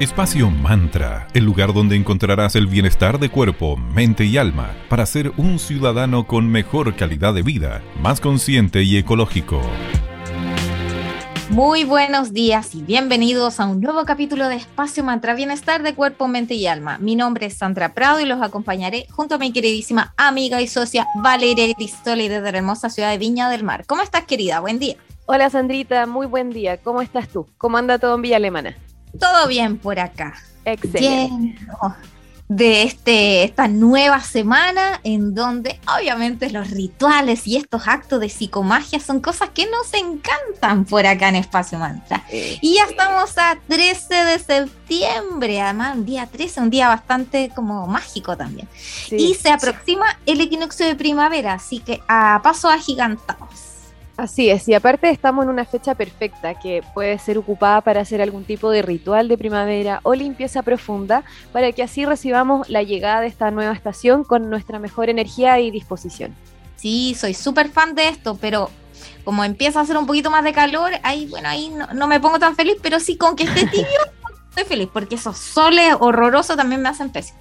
Espacio Mantra, el lugar donde encontrarás el bienestar de cuerpo, mente y alma para ser un ciudadano con mejor calidad de vida, más consciente y ecológico. Muy buenos días y bienvenidos a un nuevo capítulo de Espacio Mantra Bienestar de Cuerpo, Mente y Alma. Mi nombre es Sandra Prado y los acompañaré junto a mi queridísima amiga y socia Valeria Cristoli desde la hermosa ciudad de Viña del Mar. ¿Cómo estás, querida? Buen día. Hola, Sandrita. Muy buen día. ¿Cómo estás tú? ¿Cómo anda todo en Villa Alemana? Todo bien por acá. Excelente. de este, esta nueva semana en donde obviamente los rituales y estos actos de psicomagia son cosas que nos encantan por acá en Espacio Mantra. Y ya estamos a 13 de septiembre, además un día 13, un día bastante como mágico también. y se aproxima el equinoccio de primavera, así que a pasos agigantados. Así es, y aparte estamos en una fecha perfecta que puede ser ocupada para hacer algún tipo de ritual de primavera o limpieza profunda para que así recibamos la llegada de esta nueva estación con nuestra mejor energía y disposición. Sí, soy súper fan de esto, pero como empieza a hacer un poquito más de calor, ahí, bueno, ahí no, me pongo tan feliz, pero sí con que esté tibio estoy feliz, porque esos soles horrorosos también me hacen pésimo.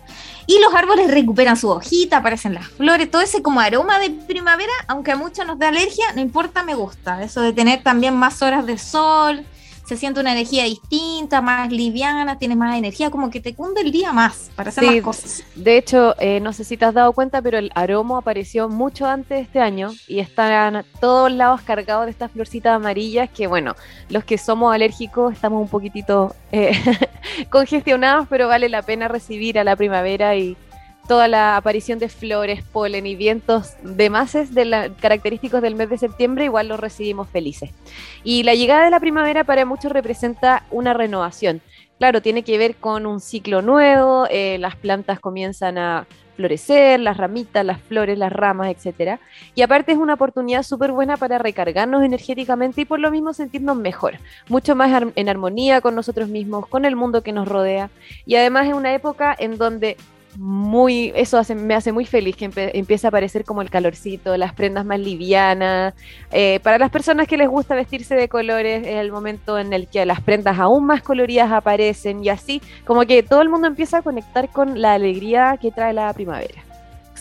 Y los árboles recuperan su hojita, aparecen las flores, todo ese como aroma de primavera, aunque a muchos nos da alergia, no importa, me gusta. Eso de tener también más horas de sol, se siente una energía distinta, más liviana, tienes más energía, como que te cunde el día más para hacer más cosas. De hecho, eh, no sé si te has dado cuenta, pero el aroma apareció mucho antes de este año y están todos lados cargados de estas florcitas amarillas que, bueno, los que somos alérgicos estamos un poquitito eh, congestionados, pero vale la pena recibir a la primavera y toda la aparición de flores, polen y vientos de la, característicos del mes de septiembre, igual lo recibimos felices. Y la llegada de la primavera para muchos representa una renovación. Claro, tiene que ver con un ciclo nuevo, eh, las plantas comienzan a florecer, las ramitas, las flores, las ramas, etc. Y aparte es una oportunidad súper buena para recargarnos energéticamente y por lo mismo sentirnos mejor, mucho más en armonía con nosotros mismos, con el mundo que nos rodea. Y además es una época en donde muy, eso me hace muy feliz que empiece a aparecer como el calorcito, las prendas más livianas. Eh, para las personas que les gusta vestirse de colores, es el momento en el que las prendas aún más coloridas aparecen y así, como que todo el mundo empieza a conectar con la alegría que trae la primavera.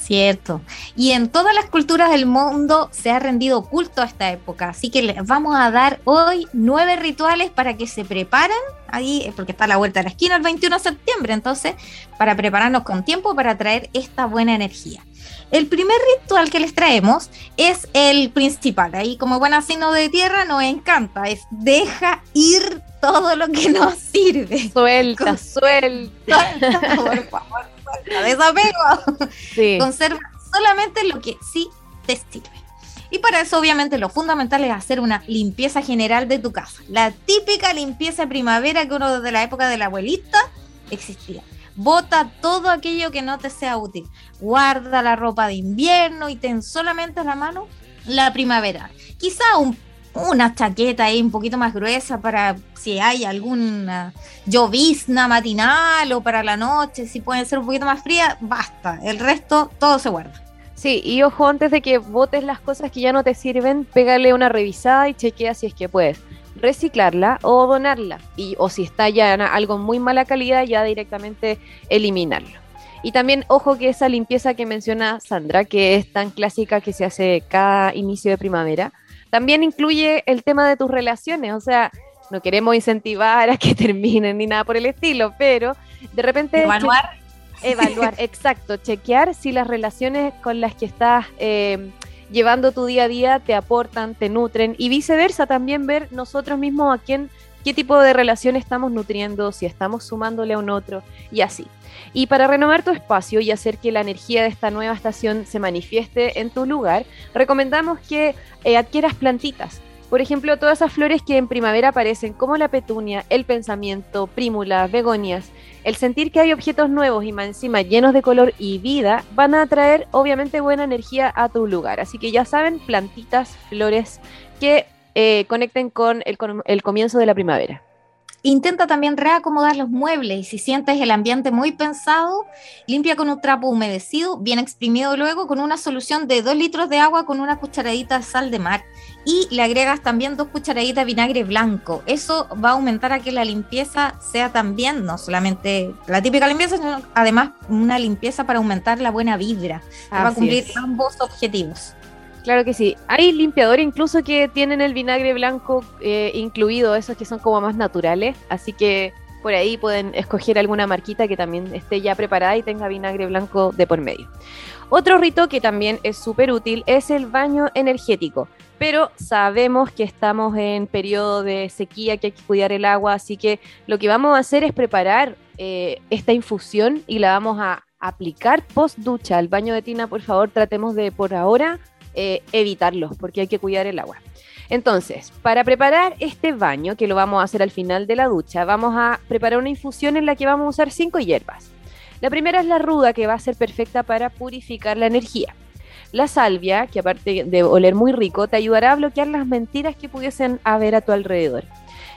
Cierto. Y en todas las culturas del mundo se ha rendido culto a esta época. Así que les vamos a dar hoy nueve rituales para que se preparen ahí, eh, porque está a la vuelta de la esquina el 21 de septiembre. Entonces, para prepararnos con tiempo para traer esta buena energía. El primer ritual que les traemos es el principal. Ahí, como buen signo de tierra, nos encanta. Es deja ir todo lo que nos sirve. Suelta, suelta. Por favor desapego. Sí. Conserva solamente lo que sí te sirve. Y para eso, obviamente, lo fundamental es hacer una limpieza general de tu casa. La típica limpieza primavera que uno desde la época de la abuelita existía. Bota todo aquello que no te sea útil. Guarda la ropa de invierno y ten solamente a la mano la primavera. Quizá un una chaqueta ahí un poquito más gruesa para si hay alguna llovizna matinal o para la noche, si puede ser un poquito más fría, basta. El resto todo se guarda. Sí, y ojo, antes de que botes las cosas que ya no te sirven, pégale una revisada y chequea si es que puedes reciclarla o donarla. Y, o si está ya algo muy mala calidad, ya directamente eliminarlo. Y también, ojo que esa limpieza que menciona Sandra, que es tan clásica que se hace cada inicio de primavera, también incluye el tema de tus relaciones, o sea, no queremos incentivar a que terminen ni nada por el estilo, pero de repente... Evaluar. Evaluar, exacto, chequear si las relaciones con las que estás eh, llevando tu día a día te aportan, te nutren y viceversa, también ver nosotros mismos a quién, qué tipo de relación estamos nutriendo, si estamos sumándole a un otro y así. Y para renovar tu espacio y hacer que la energía de esta nueva estación se manifieste en tu lugar, recomendamos que eh, adquieras plantitas. Por ejemplo, todas esas flores que en primavera aparecen, como la petunia, el pensamiento, prímulas, begonias, el sentir que hay objetos nuevos y más encima llenos de color y vida, van a traer obviamente buena energía a tu lugar. Así que ya saben, plantitas, flores que eh, conecten con el comienzo de la primavera. Intenta también reacomodar los muebles y si sientes el ambiente muy pensado, limpia con un trapo humedecido, bien exprimido luego, con una solución de 2 litros de agua con una cucharadita de sal de mar y le agregas también dos cucharaditas de vinagre blanco. Eso va a aumentar a que la limpieza sea también, no solamente la típica limpieza, sino además una limpieza para aumentar la buena vibra. va a cumplir ambos objetivos. Claro que sí. Hay limpiadores incluso que tienen el vinagre blanco eh, incluido, esos que son como más naturales. Así que por ahí pueden escoger alguna marquita que también esté ya preparada y tenga vinagre blanco de por medio. Otro rito que también es súper útil es el baño energético. Pero sabemos que estamos en periodo de sequía, que hay que cuidar el agua, así que lo que vamos a hacer es preparar eh, esta infusión y la vamos a aplicar post ducha. El baño de tina, por favor, tratemos de por ahora eh, evitarlo, porque hay que cuidar el agua. Entonces, para preparar este baño, que lo vamos a hacer al final de la ducha, vamos a preparar una infusión en la que vamos a usar cinco hierbas. La primera es la ruda, que va a ser perfecta para purificar la energía. La salvia, que aparte de oler muy rico, te ayudará a bloquear las mentiras que pudiesen haber a tu alrededor.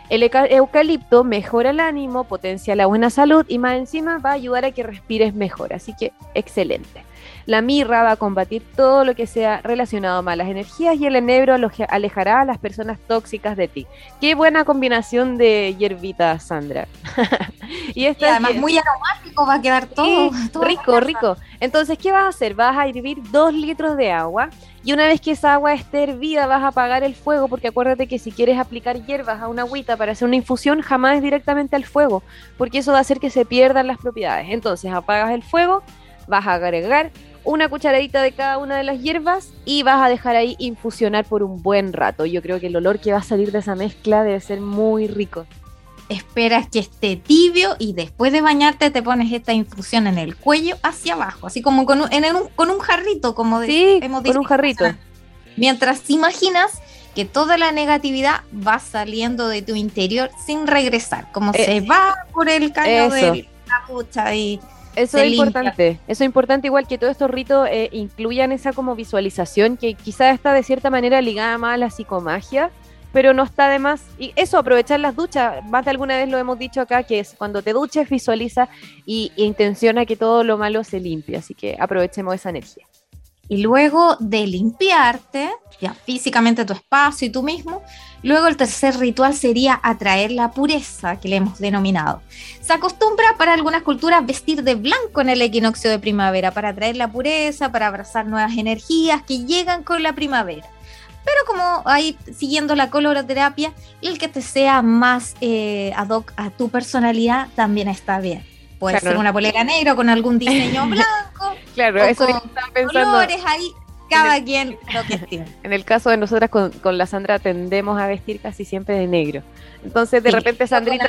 El eucalipto mejora el ánimo, potencia la buena salud y más encima va a ayudar a que respires mejor. Así que excelente. La mirra va a combatir todo lo que sea relacionado a malas energías y el enebro alejará a las personas tóxicas de ti. Qué buena combinación de hierbita, Sandra. y, además muy aromático va a quedar todo. rico, rico. Entonces, ¿qué vas a hacer? Vas a hervir dos litros de agua y una vez que esa agua esté hervida vas a apagar el fuego porque acuérdate que si quieres aplicar hierbas a una agüita para hacer una infusión, jamás directamente al fuego porque eso va a hacer que se pierdan las propiedades. Entonces, apagas el fuego, vas a agregar una cucharadita de cada una de las hierbas y vas a dejar ahí infusionar por un buen rato. Yo creo que el olor que va a salir de esa mezcla debe ser muy rico. Esperas que esté tibio y después de bañarte te pones esta infusión en el cuello hacia abajo, así como con un, con un jarrito, como de, sí, hemos con un jarrito. Mientras imaginas que toda la negatividad va saliendo de tu interior sin regresar, como eh, se va por el caño de la ducha y eso es importante, eso es importante igual que todos estos ritos eh, incluyan esa como visualización que quizás está de cierta manera ligada más a la psicomagia, pero no está de más. Y eso, aprovechar las duchas, más de alguna vez lo hemos dicho acá, que es cuando te duches, visualiza y, e intenciona que todo lo malo se limpie, así que aprovechemos esa energía. Y luego de limpiarte, ya físicamente tu espacio y tú mismo, luego el tercer ritual sería atraer la pureza, que le hemos denominado. Se acostumbra para algunas culturas vestir de blanco en el equinoccio de primavera, para atraer la pureza, para abrazar nuevas energías que llegan con la primavera. Pero como ahí siguiendo la coloroterapia, el que te sea más eh, ad hoc a tu personalidad también está bien. Puede ser una polera negra con algún diseño blanco. claro, eso con pensando. Colores ahí, cada quien lo que. En el caso de nosotras con, la Sandra tendemos a vestir casi siempre de negro. Entonces, de repente, Sandrita,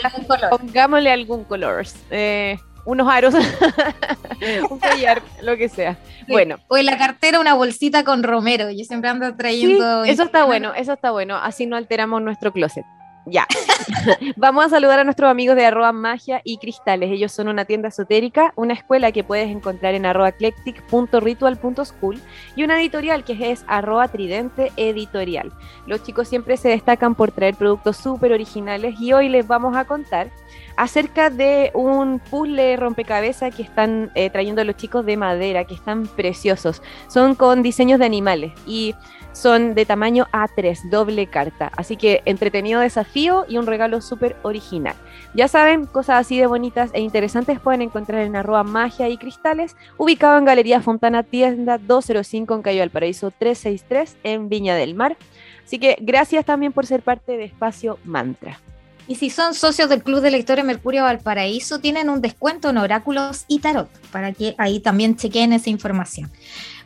pongámosle algún color. Eh, unos aros, un collar, lo que sea. Bueno. O en la cartera una bolsita con romero. Yo siempre ando trayendo. eso está bueno, eso está bueno. Así no alteramos nuestro closet. Ya. Vamos a saludar a nuestros amigos de arroba magia y cristales. Ellos son una tienda esotérica, una escuela que puedes encontrar en arroba eclectic.ritual.school y una editorial que es arroba tridente editorial. Los chicos siempre se destacan por traer productos súper originales y hoy les vamos a contar acerca de un puzzle rompecabezas que están eh, trayendo los chicos de madera, que están preciosos. Son con diseños de animales y son de tamaño A3, doble carta. Así que entretenido desafío y un regalo súper original. Ya saben, cosas así de bonitas e interesantes pueden encontrar en arroba magia y cristales, ubicado en Galería Fontana Tienda 205 en Cayo del Paraíso 363 en Viña del Mar. Así que gracias también por ser parte de Espacio Mantra. Y si son socios del Club de Lectores Mercurio Valparaíso, tienen un descuento en oráculos y tarot, para que ahí también chequen esa información.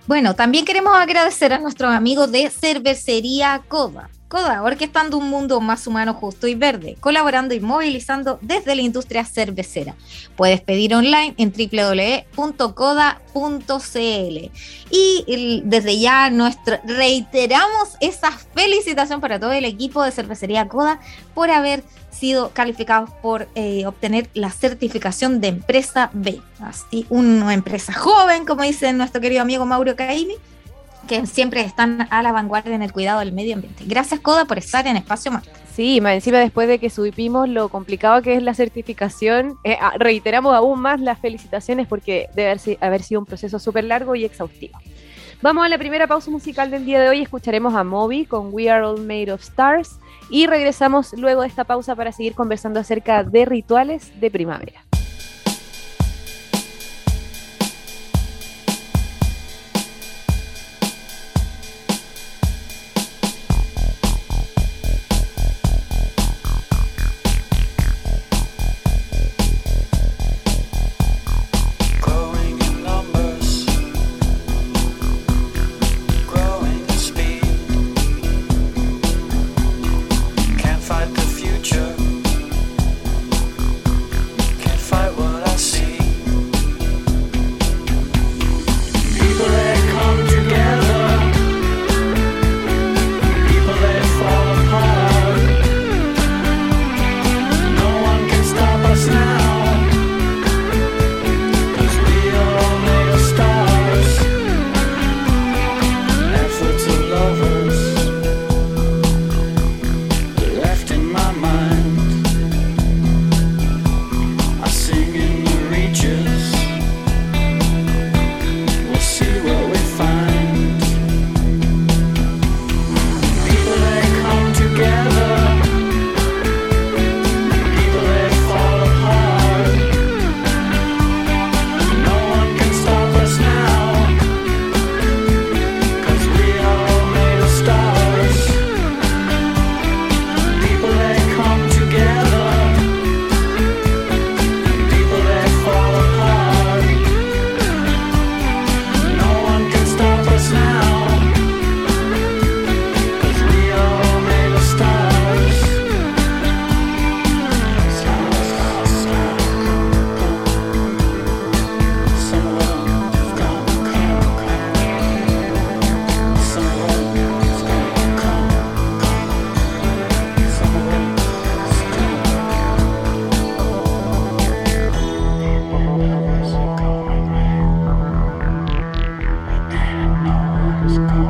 Bueno, también queremos agradecer a nuestros amigos de Cervecería Coda. Coda, orquestando un mundo más humano, justo y verde, colaborando y movilizando desde la industria cervecera. Puedes pedir online en www.coda.cl. Y desde ya nuestro, reiteramos esa felicitación para todo el equipo de Cervecería Coda por haber sido calificados por eh, obtener la certificación de empresa B. Así, una empresa joven, como dice nuestro querido amigo Mauro Caimi, que siempre están a la vanguardia en el cuidado del medio ambiente. Gracias, Coda, por estar en Espacio Marte. Sí, más encima después de que subimos lo complicado que es la certificación, eh, ah, reiteramos aún más las felicitaciones porque debe haber sido un proceso súper largo y exhaustivo. Vamos a la primera pausa musical del día de hoy. Escucharemos a Moby con We Are All Made of Stars y regresamos luego de esta pausa para seguir conversando acerca de rituales de primavera. is going.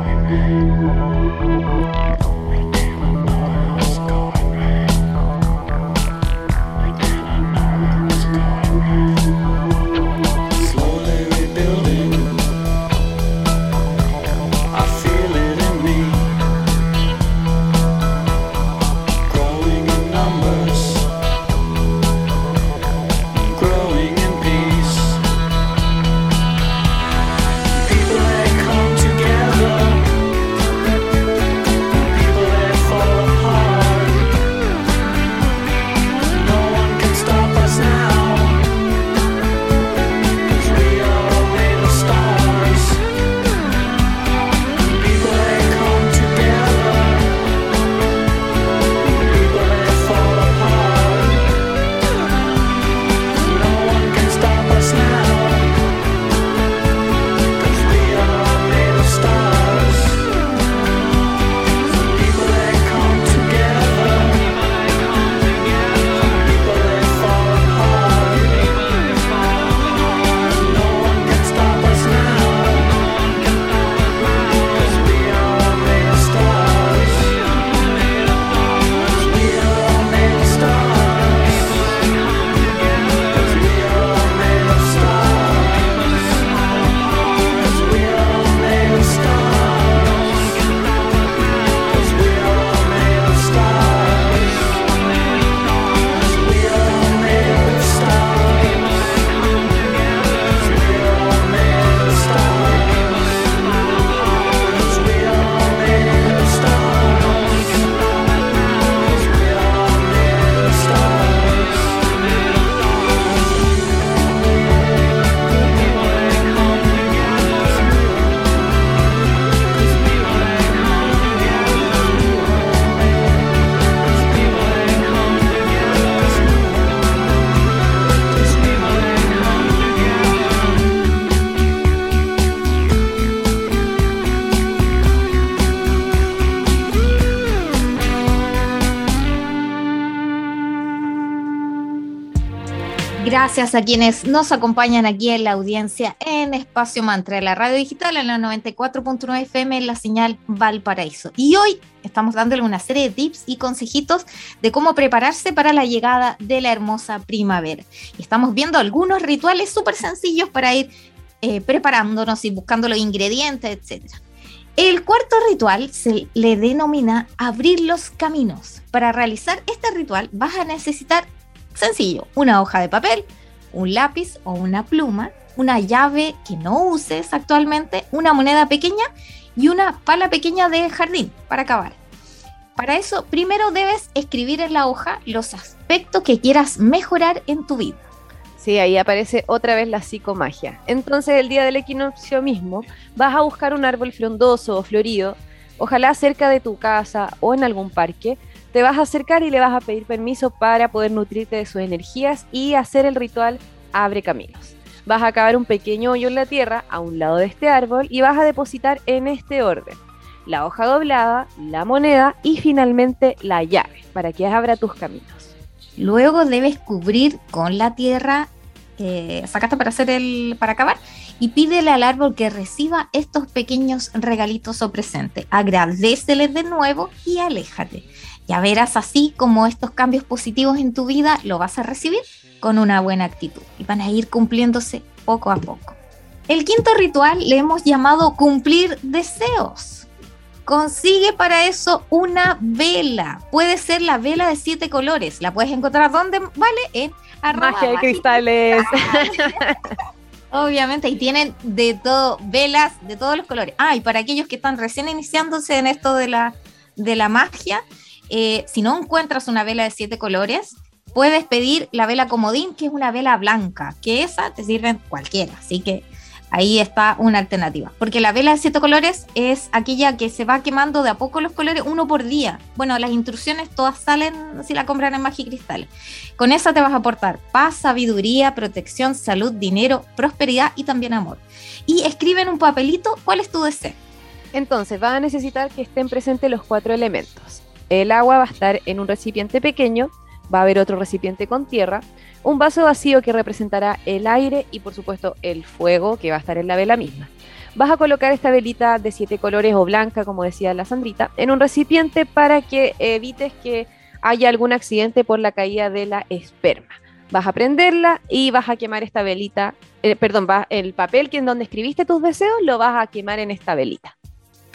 Gracias a quienes nos acompañan aquí en la audiencia en Espacio Mantra, la radio digital en la 94.9 FM en la señal Valparaíso. Y hoy estamos dándole una serie de tips y consejitos de cómo prepararse para la llegada de la hermosa primavera. Y estamos viendo algunos rituales súper sencillos para ir eh, preparándonos y buscando los ingredientes, etc. El cuarto ritual se le denomina abrir los caminos. Para realizar este ritual vas a necesitar Sencillo, una hoja de papel, un lápiz o una pluma, una llave que no uses actualmente, una moneda pequeña y una pala pequeña de jardín para acabar. Para eso, primero debes escribir en la hoja los aspectos que quieras mejorar en tu vida. Sí, ahí aparece otra vez la psicomagia. Entonces, el día del equinoccio mismo, vas a buscar un árbol frondoso o florido, ojalá cerca de tu casa o en algún parque, te vas a acercar y le vas a pedir permiso para poder nutrirte de sus energías y hacer el ritual Abre Caminos. Vas a cavar un pequeño hoyo en la tierra a un lado de este árbol y vas a depositar en este orden la hoja doblada, la moneda y finalmente la llave para que abra tus caminos. Luego debes cubrir con la tierra que sacaste para hacer el para acabar y pídele al árbol que reciba estos pequeños regalitos o presentes. Agradeceles de nuevo y aléjate. Ya verás así como estos cambios positivos en tu vida lo vas a recibir con una buena actitud y van a ir cumpliéndose poco a poco. El quinto ritual le hemos llamado cumplir deseos. Consigue para eso una vela. Puede ser la vela de siete colores. La puedes encontrar donde vale en magia de cristales. Obviamente, y tienen de todo, velas de todos los colores. Ah, y para aquellos que están recién iniciándose en esto de la, de la magia, eh, si no encuentras una vela de siete colores, puedes pedir la vela comodín, que es una vela blanca, que esa te sirve cualquiera. Así que ahí está una alternativa. Porque la vela de siete colores es aquella que se va quemando de a poco los colores, uno por día. Bueno, las instrucciones todas salen si la compran en Magicristales. Con esa te vas a aportar paz, sabiduría, protección, salud, dinero, prosperidad y también amor. Y escribe en un papelito cuál es tu deseo. Entonces, va a necesitar que estén presentes los cuatro elementos. El agua va a estar en un recipiente pequeño, va a haber otro recipiente con tierra, un vaso vacío que representará el aire y por supuesto el fuego que va a estar en la vela misma. Vas a colocar esta velita de siete colores o blanca, como decía la Sandrita, en un recipiente para que evites que haya algún accidente por la caída de la esperma. Vas a prenderla y vas a quemar esta velita, eh, perdón, el papel que en donde escribiste tus deseos lo vas a quemar en esta velita.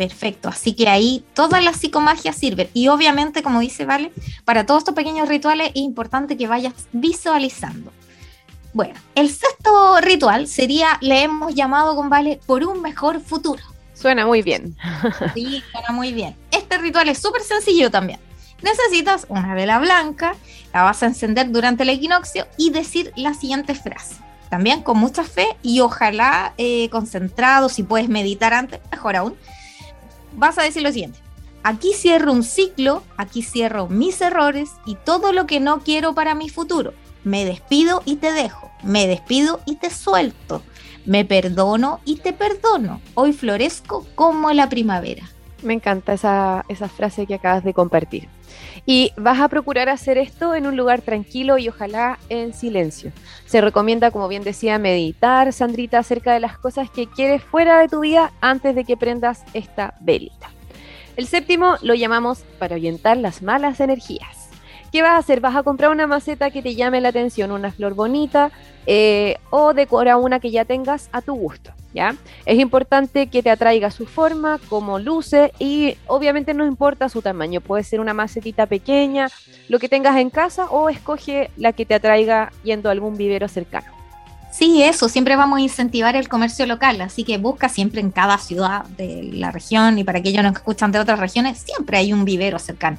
Perfecto, así que ahí todas las psicomagias sirven. Y obviamente, como dice Vale, para todos estos pequeños rituales es importante que vayas visualizando. Bueno, el sexto ritual sería, le hemos llamado con Vale, por un mejor futuro. Suena muy bien. Sí, suena muy bien. Este ritual es súper sencillo también. Necesitas una vela blanca, la vas a encender durante el equinoccio y decir la siguiente frase. También con mucha fe y ojalá eh, concentrado, si puedes meditar antes, mejor aún vas a decir lo siguiente. Aquí cierro un ciclo, aquí cierro mis errores y todo lo que no quiero para mi futuro. Me despido y te dejo, me despido y te suelto, me perdono y te perdono. Hoy florezco como la primavera. Me encanta esa, esa frase que acabas de compartir. Y vas a procurar hacer esto en un lugar tranquilo y ojalá en silencio. Se recomienda, como bien decía, meditar, Sandrita, acerca de las cosas que quieres fuera de tu vida antes de que prendas esta velita. El séptimo lo llamamos para ahuyentar las malas energías. ¿Qué vas a hacer? Vas a comprar una maceta que te llame la atención, una flor bonita eh, o decora una que ya tengas a tu gusto. ¿Ya? Es importante que te atraiga su forma, como luce y obviamente no importa su tamaño, puede ser una macetita pequeña, lo que tengas en casa o escoge la que te atraiga yendo a algún vivero cercano. Sí, eso, siempre vamos a incentivar el comercio local, así que busca siempre en cada ciudad de la región y para aquellos que escuchan de otras regiones, siempre hay un vivero cercano.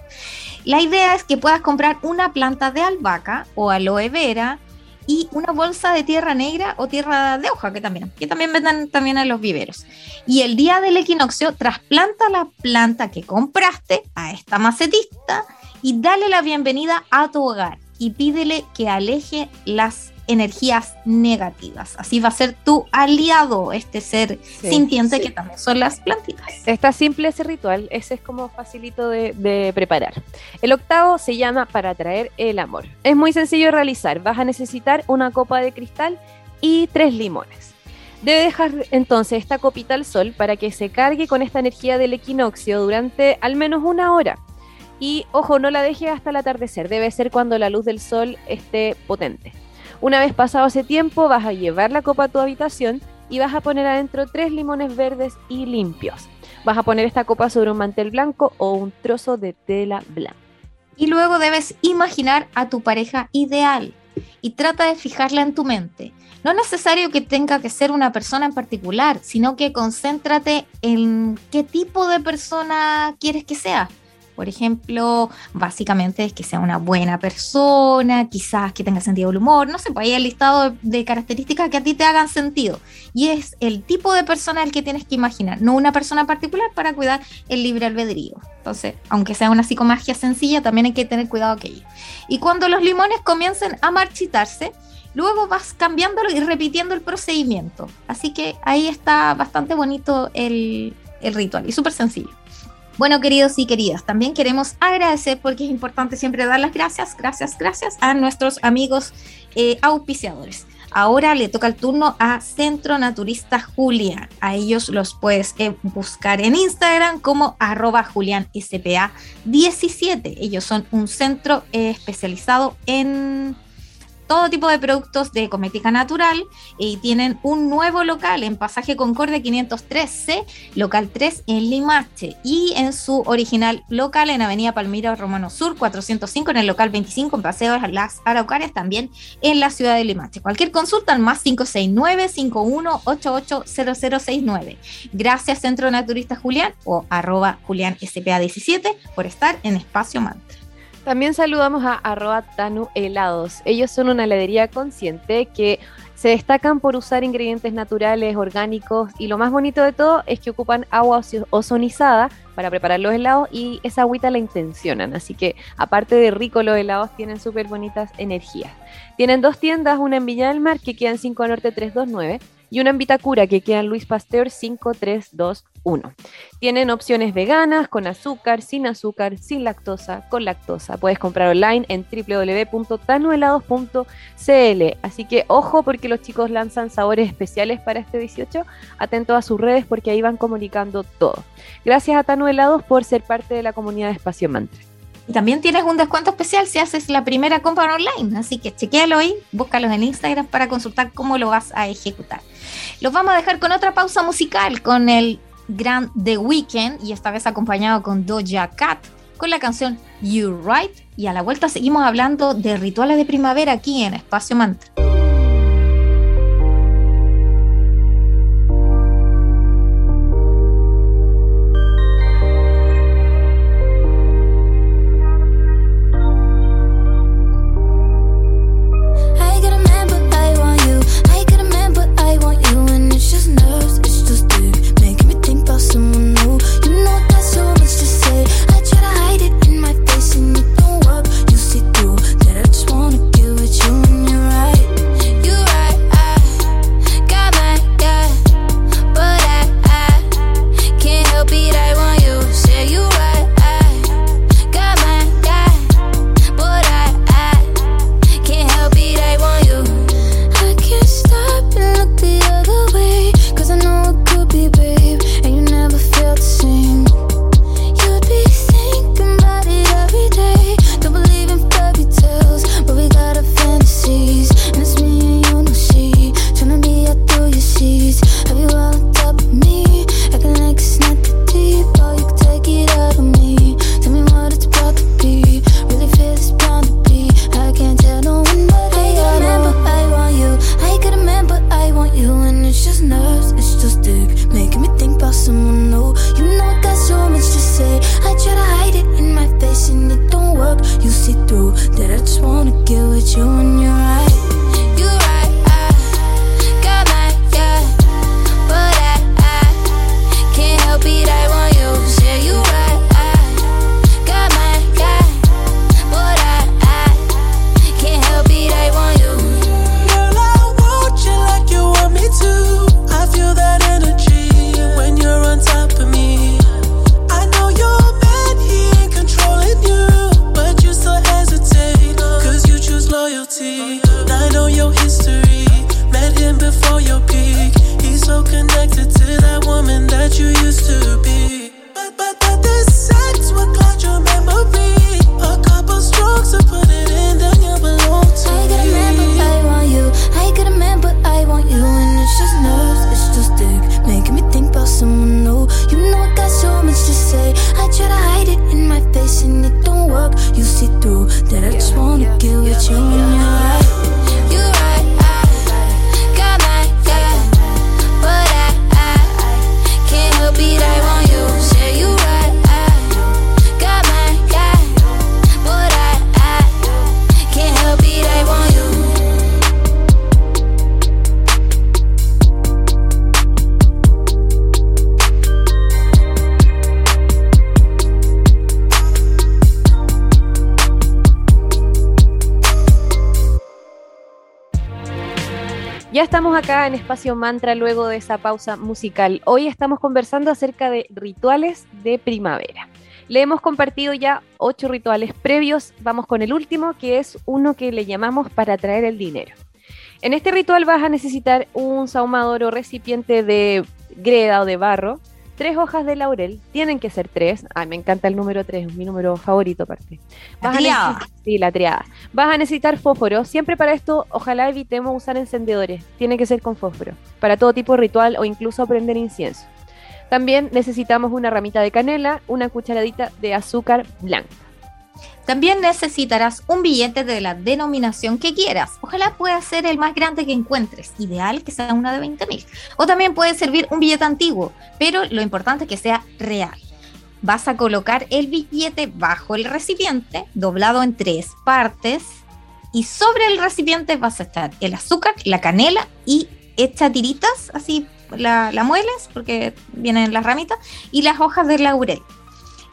La idea es que puedas comprar una planta de albahaca o aloe vera y una bolsa de tierra negra o tierra de hoja que también, que también venden también en los viveros. Y el día del equinoccio trasplanta la planta que compraste a esta macetista y dale la bienvenida a tu hogar y pídele que aleje las energías negativas. Así va a ser tu aliado, este ser sintiente que también son las plantitas. Está simple ese ritual, ese es como facilito de, de, preparar. El octavo se llama para atraer el amor. Es muy sencillo de realizar, vas a necesitar una copa de cristal y tres limones. Debe dejar entonces esta copita al sol para que se cargue con esta energía del equinoccio durante al menos una hora. Y ojo, no la deje hasta el atardecer, debe ser cuando la luz del sol esté potente. Una vez pasado ese tiempo, vas a llevar la copa a tu habitación y vas a poner adentro tres limones verdes y limpios. Vas a poner esta copa sobre un mantel blanco o un trozo de tela blanca. Y luego debes imaginar a tu pareja ideal y trata de fijarla en tu mente. No es necesario que tenga que ser una persona en particular, sino que concéntrate en qué tipo de persona quieres que sea. Por ejemplo, básicamente es que sea una buena persona, quizás que tenga sentido del humor, no sé, pues hay el listado de características que a ti te hagan sentido. Y es el tipo de persona el que tienes que imaginar, no una persona particular para cuidar el libre albedrío. Entonces, aunque sea una psicomagia sencilla, también hay que tener cuidado aquello. Y cuando los limones comiencen a marchitarse, luego vas cambiándolo y repitiendo el procedimiento. Así que ahí está bastante bonito el, el ritual y súper sencillo. Bueno, queridos y queridas, también queremos agradecer porque es importante siempre dar las gracias, gracias, gracias a nuestros amigos eh, auspiciadores. Ahora le toca el turno a Centro Naturista Julián. A ellos los puedes eh, buscar en Instagram como arroba julianspa17. Ellos son un centro eh, especializado en todo tipo de productos de cosmética natural y tienen un nuevo local en Pasaje Concordia 503C, local 3 en Limache y en su original local en Avenida Palmira Romano Sur 405 en el local 25 en Paseo las Araucarias también en la ciudad de Limache. Cualquier consulta al más 569 51880069. Gracias Centro Naturista Julián o arroba Julián SPA17 por estar en Espacio Mantra. También saludamos a arroba Tanu Helados. Ellos son una heladería consciente que se destacan por usar ingredientes naturales, orgánicos y lo más bonito de todo es que ocupan agua ozonizada para preparar los helados y esa agüita la intencionan. Así que aparte de rico los helados tienen súper bonitas energías. Tienen dos tiendas, una en Villa del Mar que queda en 5 Norte 329 y una en Vitacura que queda en Luis Pasteur 5321. Tienen opciones veganas, con azúcar, sin azúcar, sin lactosa, con lactosa. Puedes comprar online en www.tanuelados.cl. Así que ojo porque los chicos lanzan sabores especiales para este 18. Atento a sus redes porque ahí van comunicando todo. Gracias a Tanuelados por ser parte de la comunidad de Espacio Mantra. Y también tienes un descuento especial si haces la primera compra online. Así que chequéalo ahí, búscalos en Instagram para consultar cómo lo vas a ejecutar. Los vamos a dejar con otra pausa musical, con el gran The Weeknd, y esta vez acompañado con Doja Cat, con la canción You Right. Y a la vuelta seguimos hablando de rituales de primavera aquí en Espacio Mantra. Estamos acá en Espacio Mantra luego de esa pausa musical. Hoy estamos conversando acerca de rituales de primavera. Le hemos compartido ya ocho rituales previos. Vamos con el último, que es uno que le llamamos para traer el dinero. En este ritual vas a necesitar un sahumador o recipiente de greda o de barro, tres hojas de laurel, tienen que ser tres. Ay, me encanta el número tres, mi número favorito aparte. la triada. Sí, la triada. Vas a necesitar fósforo. Siempre para esto, ojalá evitemos usar encendedores. Tiene que ser con fósforo. Para todo tipo de ritual o incluso prender incienso. También necesitamos una ramita de canela, una cucharadita de azúcar blanca. También necesitarás un billete de la denominación que quieras. Ojalá pueda ser el más grande que encuentres. Ideal que sea una de 20 mil. O también puede servir un billete antiguo, pero lo importante es que sea real. Vas a colocar el billete bajo el recipiente, doblado en tres partes. Y sobre el recipiente vas a estar el azúcar, la canela y hecha tiritas, así la, la mueles porque vienen las ramitas, y las hojas de laurel.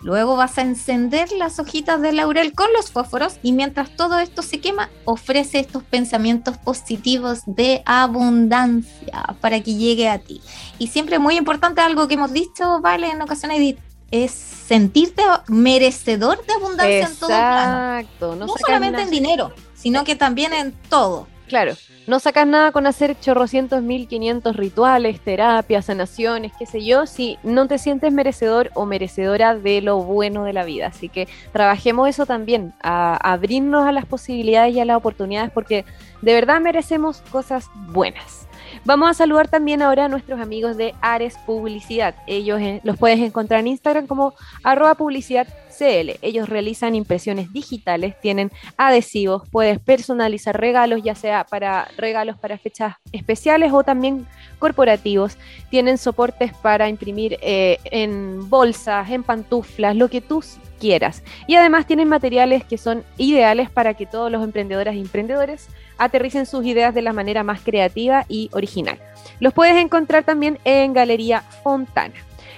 Luego vas a encender las hojitas de laurel con los fósforos y mientras todo esto se quema, ofrece estos pensamientos positivos de abundancia para que llegue a ti. Y siempre muy importante, algo que hemos dicho, vale, en ocasiones es sentirte merecedor de abundancia en todo plano. No, no solamente en dinero, sino que también en todo. Claro, no sacas nada con hacer chorrocientos mil quinientos rituales, terapias, sanaciones, qué sé yo, si no te sientes merecedor o merecedora de lo bueno de la vida. Así que trabajemos eso también, a, abrirnos a las posibilidades y a las oportunidades, porque de verdad merecemos cosas buenas. Vamos a saludar también ahora a nuestros amigos de Ares Publicidad. Ellos eh, los puedes encontrar en Instagram como arroba publicidad ellos realizan impresiones digitales, tienen adhesivos, puedes personalizar regalos, ya sea para regalos para fechas especiales o también corporativos. Tienen soportes para imprimir eh, en bolsas, en pantuflas, lo que tú quieras. Y además tienen materiales que son ideales para que todos los emprendedores e emprendedores aterricen sus ideas de la manera más creativa y original. Los puedes encontrar también en Galería Fontana.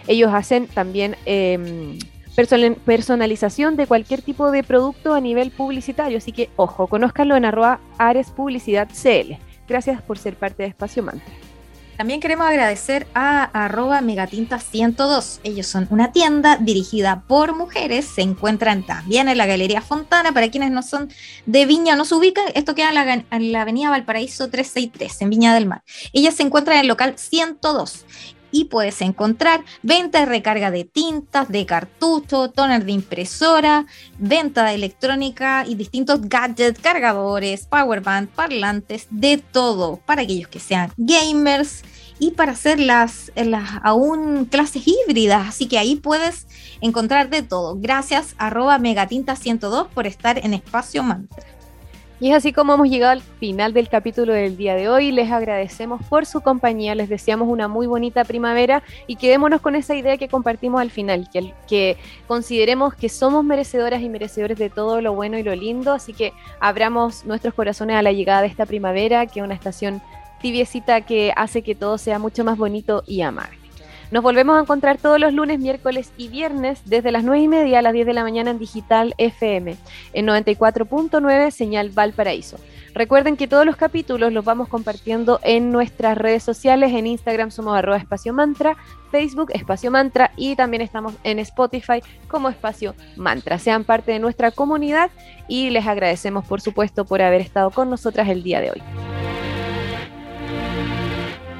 Ellos hacen también em, personalización de cualquier tipo de producto a nivel publicitario. Así que, ojo, conózcanlo en arroba Ares Publicidad CL. Gracias por ser parte de Espacio Mantra. También queremos agradecer a arroba megatinta102. Ellos son una tienda dirigida por mujeres. Se encuentran también en la Galería Fontana. Para quienes no son de Viña, no se ubican, esto queda en la, en la avenida Valparaíso 363, en Viña del Mar. Ellas se encuentran en el local 102 y puedes encontrar venta de recarga de tintas, de cartucho, toner de impresora, venta de electrónica y distintos gadgets, cargadores, powerband, parlantes, de todo para aquellos que sean gamers y para hacer las, aún clases híbridas. Así que ahí puedes encontrar de todo. Gracias arroba megatinta102 por estar en Espacio Mantra. Y es así como hemos llegado al final del capítulo del día de hoy. Les agradecemos por su compañía, les deseamos una muy bonita primavera y quedémonos con esa idea que compartimos al final, que, que consideremos que somos merecedoras y merecedores de todo lo bueno y lo lindo, así que abramos nuestros corazones a la llegada de esta primavera, que es una estación tibiecita que hace que todo sea mucho más bonito y amable. Nos volvemos a encontrar todos los lunes, miércoles y viernes desde las 9 y media a las 10 de la mañana en Digital FM, en 94.9 Señal Valparaíso. Recuerden que todos los capítulos los vamos compartiendo en nuestras redes sociales. En Instagram somos arroba espacio mantra, Facebook espacio mantra y también estamos en Spotify como espacio mantra. Sean parte de nuestra comunidad y les agradecemos por supuesto por haber estado con nosotras el día de hoy.